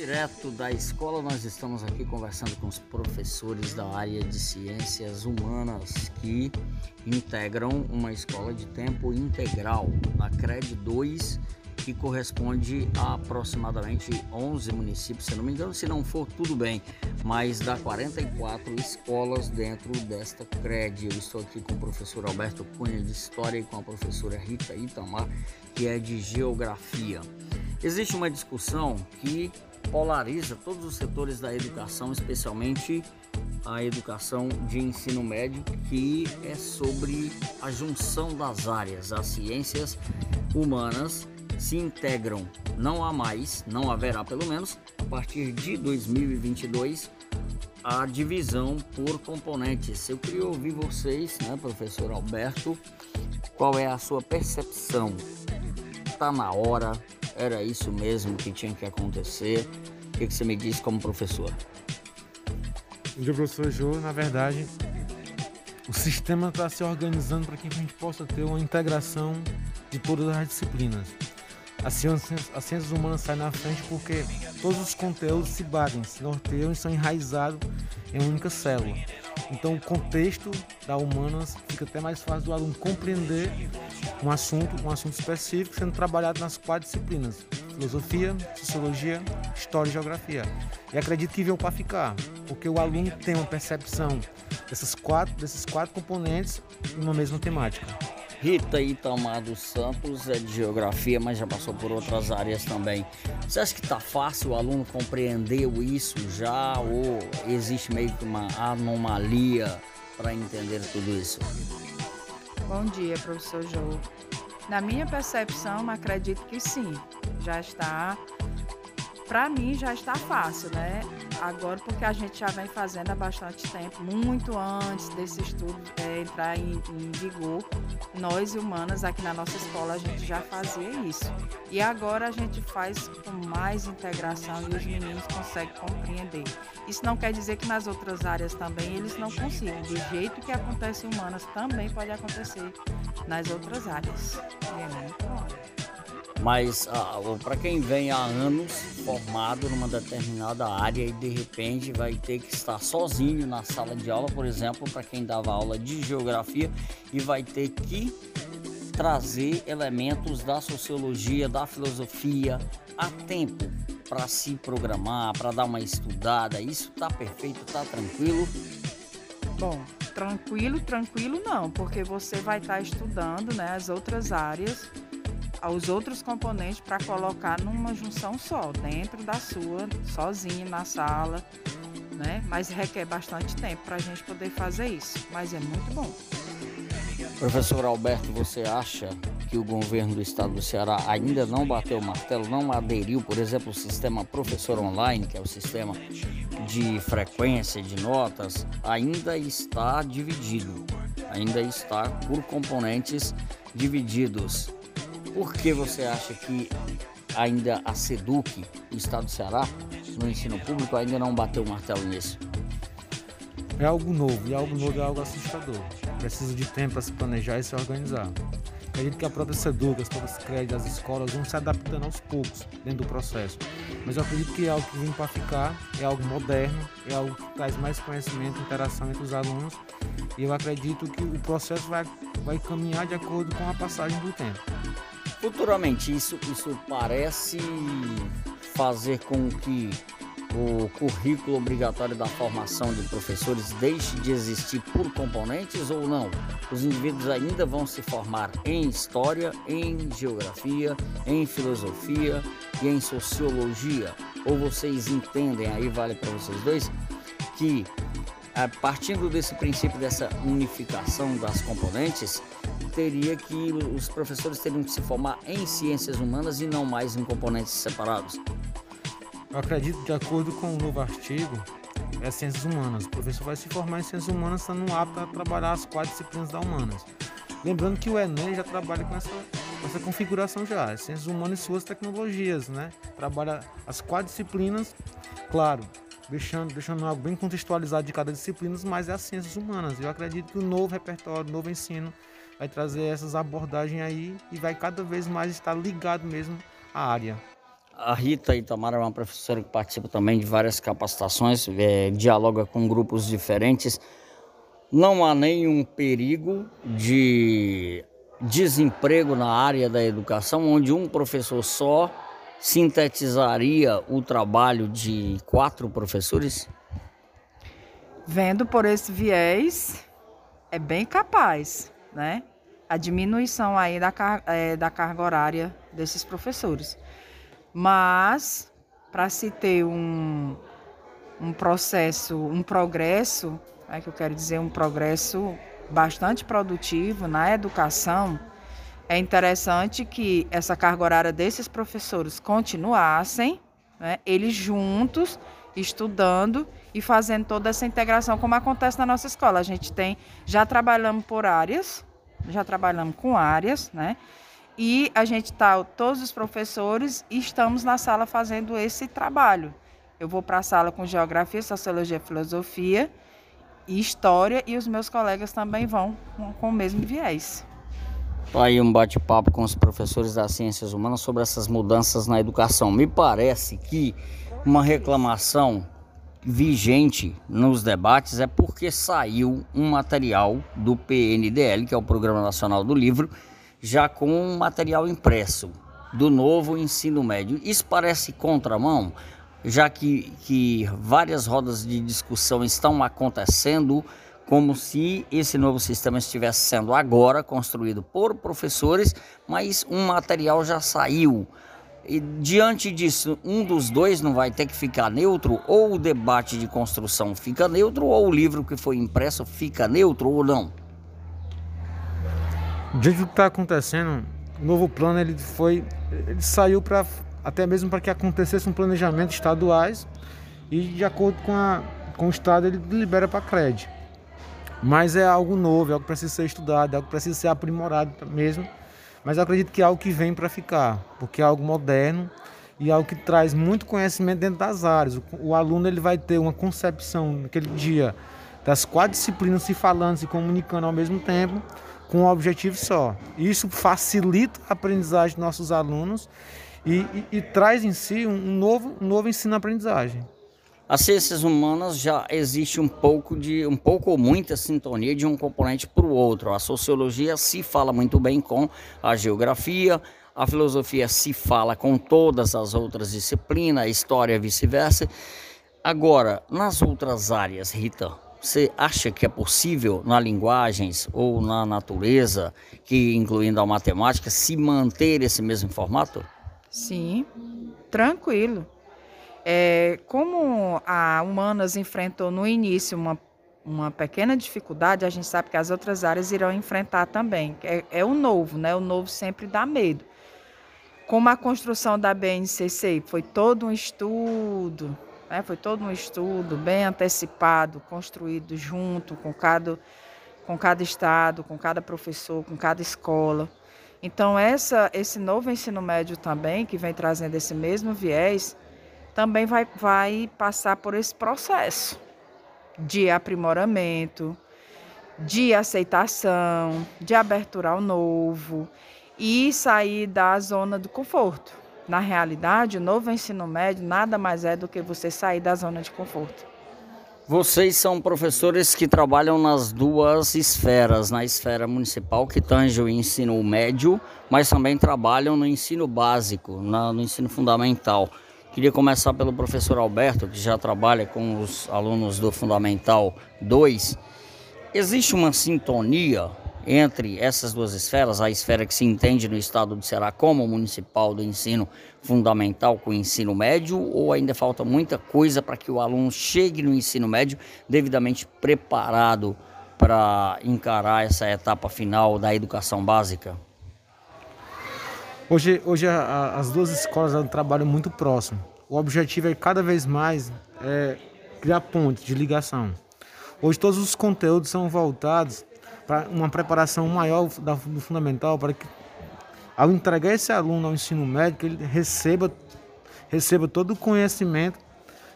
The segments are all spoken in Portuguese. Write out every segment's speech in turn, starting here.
Direto da escola, nós estamos aqui conversando com os professores da área de ciências humanas que integram uma escola de tempo integral, a CRED 2, que corresponde a aproximadamente 11 municípios, se não me engano, se não for tudo bem, mas dá 44 escolas dentro desta CRED. Eu estou aqui com o professor Alberto Cunha de História e com a professora Rita Itamar, que é de Geografia. Existe uma discussão que polariza todos os setores da educação, especialmente a educação de ensino médio, que é sobre a junção das áreas. As ciências humanas se integram, não há mais, não haverá pelo menos, a partir de 2022, a divisão por componentes. Eu queria ouvir vocês, né, professor Alberto, qual é a sua percepção? Está na hora? Era isso mesmo que tinha que acontecer? O que, você me diz como professor? Dia, professor Jô. Na verdade, o sistema está se organizando para que a gente possa ter uma integração de todas as disciplinas. As ciências, as ciências humanas saem na frente porque todos os conteúdos se batem, se norteiam e são enraizados em uma única célula. Então, o contexto da humanas fica até mais fácil do aluno compreender um assunto, um assunto específico sendo trabalhado nas quatro disciplinas: filosofia, sociologia, história e geografia. E acredito que veio para ficar, porque o aluno tem uma percepção dessas quatro, desses quatro componentes em uma mesma temática. Rita Itamar dos Santos é de geografia, mas já passou por outras áreas também. Você acha que está fácil o aluno compreender isso já ou existe meio que uma anomalia para entender tudo isso? Bom dia, professor João. Na minha percepção, acredito que sim. Já está para mim já está fácil, né? Agora porque a gente já vem fazendo há bastante tempo, muito antes desse estudo é, entrar em, em, vigor, nós humanas aqui na nossa escola a gente já fazia isso. E agora a gente faz com mais integração e os meninos conseguem compreender. Isso não quer dizer que nas outras áreas também eles não consigam. Do jeito que acontece em humanas também pode acontecer nas outras áreas. E é muito bom mas ah, para quem vem há anos formado numa determinada área e de repente vai ter que estar sozinho na sala de aula, por exemplo, para quem dava aula de geografia e vai ter que trazer elementos da sociologia, da filosofia a tempo para se programar, para dar uma estudada. Isso tá perfeito, tá tranquilo? Bom, tranquilo, tranquilo não, porque você vai estar tá estudando, né, as outras áreas aos outros componentes para colocar numa junção só, dentro da sua, sozinho na sala, né? Mas requer bastante tempo para a gente poder fazer isso, mas é muito bom. Professor Alberto, você acha que o governo do estado do Ceará ainda não bateu o martelo, não aderiu, por exemplo, ao sistema Professor Online, que é o sistema de frequência de notas, ainda está dividido, ainda está por componentes divididos. Por que você acha que ainda a SEDUC, o Estado do Ceará, no ensino público, ainda não bateu o martelo nisso? É algo novo, e algo novo é algo assustador. Precisa de tempo para se planejar e se organizar. Acredito que a própria SEDUC, as próprias créditos, as escolas vão se adaptando aos poucos dentro do processo. Mas eu acredito que é algo que vem para ficar, é algo moderno, é algo que traz mais conhecimento, interação entre os alunos. E eu acredito que o processo vai, vai caminhar de acordo com a passagem do tempo. Futuramente, isso, isso parece fazer com que o currículo obrigatório da formação de professores deixe de existir por componentes ou não? Os indivíduos ainda vão se formar em história, em geografia, em filosofia e em sociologia? Ou vocês entendem, aí vale para vocês dois, que partindo desse princípio dessa unificação das componentes, teria que os professores teriam que se formar em ciências humanas e não mais em componentes separados? Eu acredito, de acordo com o novo artigo, é ciências humanas. O professor vai se formar em ciências humanas estando apto a trabalhar as quatro disciplinas da humanas. Lembrando que o Enem já trabalha com essa, com essa configuração já, ciências humanas e suas tecnologias, né? Trabalha as quatro disciplinas, claro, deixando, deixando algo bem contextualizado de cada disciplina, mas é as ciências humanas. Eu acredito que o novo repertório, o novo ensino vai trazer essas abordagens aí e vai cada vez mais estar ligado mesmo à área. a Rita Itamara é uma professora que participa também de várias capacitações, é, dialoga com grupos diferentes. Não há nenhum perigo de desemprego na área da educação, onde um professor só sintetizaria o trabalho de quatro professores? Vendo por esse viés, é bem capaz, né? A diminuição aí da, é, da carga horária desses professores. Mas, para se ter um, um processo, um progresso, é que eu quero dizer, um progresso bastante produtivo na educação, é interessante que essa carga horária desses professores continuassem, né, eles juntos, estudando e fazendo toda essa integração, como acontece na nossa escola. A gente tem, já trabalhamos por áreas, já trabalhamos com áreas, né? E a gente está, todos os professores, estamos na sala fazendo esse trabalho. Eu vou para a sala com geografia, sociologia, filosofia e história, e os meus colegas também vão com, com o mesmo viés. Aí um bate-papo com os professores das ciências humanas sobre essas mudanças na educação. Me parece que uma reclamação vigente nos debates é porque saiu um material do PNDL, que é o Programa Nacional do Livro, já com um material impresso do novo ensino médio. Isso parece contramão, já que, que várias rodas de discussão estão acontecendo como se esse novo sistema estivesse sendo agora construído por professores, mas um material já saiu. E diante disso, um dos dois não vai ter que ficar neutro, ou o debate de construção fica neutro, ou o livro que foi impresso fica neutro ou não. Diante do que está acontecendo, o novo plano ele foi, ele saiu para até mesmo para que acontecesse um planejamento estaduais e de acordo com, a, com o estado ele libera para CRED. Mas é algo novo, é algo que precisa ser estudado, é algo que precisa ser aprimorado mesmo. Mas eu acredito que é algo que vem para ficar, porque é algo moderno e é algo que traz muito conhecimento dentro das áreas. O, o aluno ele vai ter uma concepção naquele dia das quatro disciplinas se falando, se comunicando ao mesmo tempo com um objetivo só. Isso facilita a aprendizagem dos nossos alunos e, e, e traz em si um novo, um novo ensino-aprendizagem. As ciências humanas já existe um pouco de um pouco ou muita sintonia de um componente para o outro. A sociologia se fala muito bem com a geografia, a filosofia se fala com todas as outras disciplinas, a história vice-versa. Agora, nas outras áreas, Rita, você acha que é possível na linguagens ou na natureza, que incluindo a matemática, se manter esse mesmo formato? Sim, tranquilo. É, como a Humanas enfrentou no início uma, uma pequena dificuldade, a gente sabe que as outras áreas irão enfrentar também. É, é o novo, né? O novo sempre dá medo. Como a construção da BNCC foi todo um estudo, né? Foi todo um estudo bem antecipado, construído junto com cada, com cada estado, com cada professor, com cada escola. Então, essa, esse novo ensino médio também, que vem trazendo esse mesmo viés, também vai, vai passar por esse processo de aprimoramento, de aceitação, de abertura ao novo e sair da zona do conforto. Na realidade, o novo ensino médio nada mais é do que você sair da zona de conforto. Vocês são professores que trabalham nas duas esferas, na esfera municipal que tange o ensino médio, mas também trabalham no ensino básico, no ensino fundamental. Queria começar pelo professor Alberto, que já trabalha com os alunos do Fundamental 2. Existe uma sintonia entre essas duas esferas, a esfera que se entende no estado do Ceará como municipal do ensino fundamental com o ensino médio, ou ainda falta muita coisa para que o aluno chegue no ensino médio devidamente preparado para encarar essa etapa final da educação básica? Hoje, hoje a, a, as duas escolas trabalham muito próximo. O objetivo é cada vez mais é, criar pontes de ligação. Hoje todos os conteúdos são voltados para uma preparação maior do fundamental para que ao entregar esse aluno ao ensino médio ele receba receba todo o conhecimento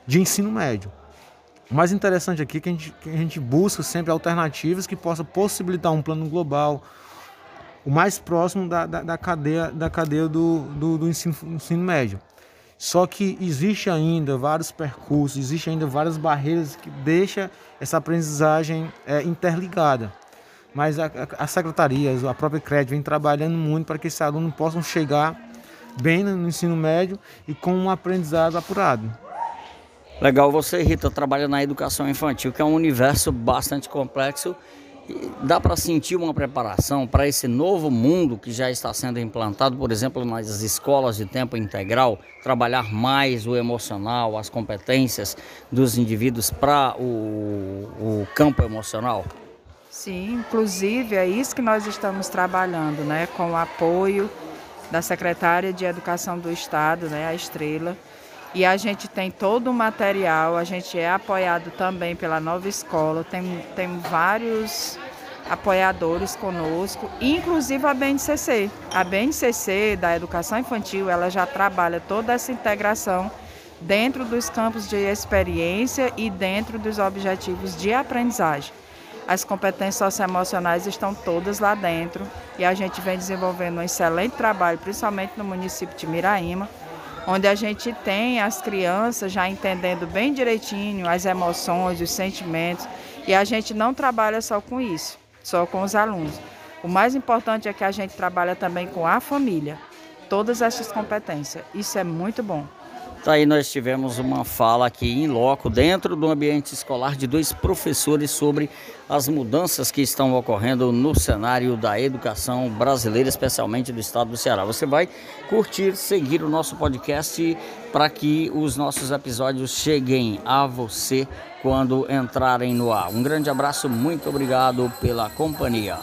de ensino médio. O mais interessante aqui é que a gente, que a gente busca sempre alternativas que possam possibilitar um plano global, o mais próximo da, da, da cadeia, da cadeia do, do, do ensino, ensino médio. Só que existe ainda vários percursos, existe ainda várias barreiras que deixam essa aprendizagem é, interligada. Mas a, a, a secretaria, a própria CRED vem trabalhando muito para que esses alunos possam chegar bem no ensino médio e com um aprendizado apurado. Legal, você, Rita, trabalha na educação infantil, que é um universo bastante complexo. Dá para sentir uma preparação para esse novo mundo que já está sendo implantado, por exemplo, nas escolas de tempo integral, trabalhar mais o emocional, as competências dos indivíduos para o, o campo emocional? Sim, inclusive é isso que nós estamos trabalhando, né, com o apoio da secretária de Educação do Estado, né, a Estrela. E a gente tem todo o material, a gente é apoiado também pela nova escola, tem, tem vários apoiadores conosco, inclusive a BNCC. A BNCC da Educação Infantil, ela já trabalha toda essa integração dentro dos campos de experiência e dentro dos objetivos de aprendizagem. As competências socioemocionais estão todas lá dentro e a gente vem desenvolvendo um excelente trabalho, principalmente no município de Miraíma, onde a gente tem as crianças já entendendo bem direitinho as emoções, os sentimentos, e a gente não trabalha só com isso, só com os alunos. O mais importante é que a gente trabalha também com a família, todas essas competências. Isso é muito bom. Tá aí nós tivemos uma fala aqui em loco, dentro do ambiente escolar, de dois professores sobre as mudanças que estão ocorrendo no cenário da educação brasileira, especialmente do estado do Ceará. Você vai curtir, seguir o nosso podcast para que os nossos episódios cheguem a você quando entrarem no ar. Um grande abraço, muito obrigado pela companhia.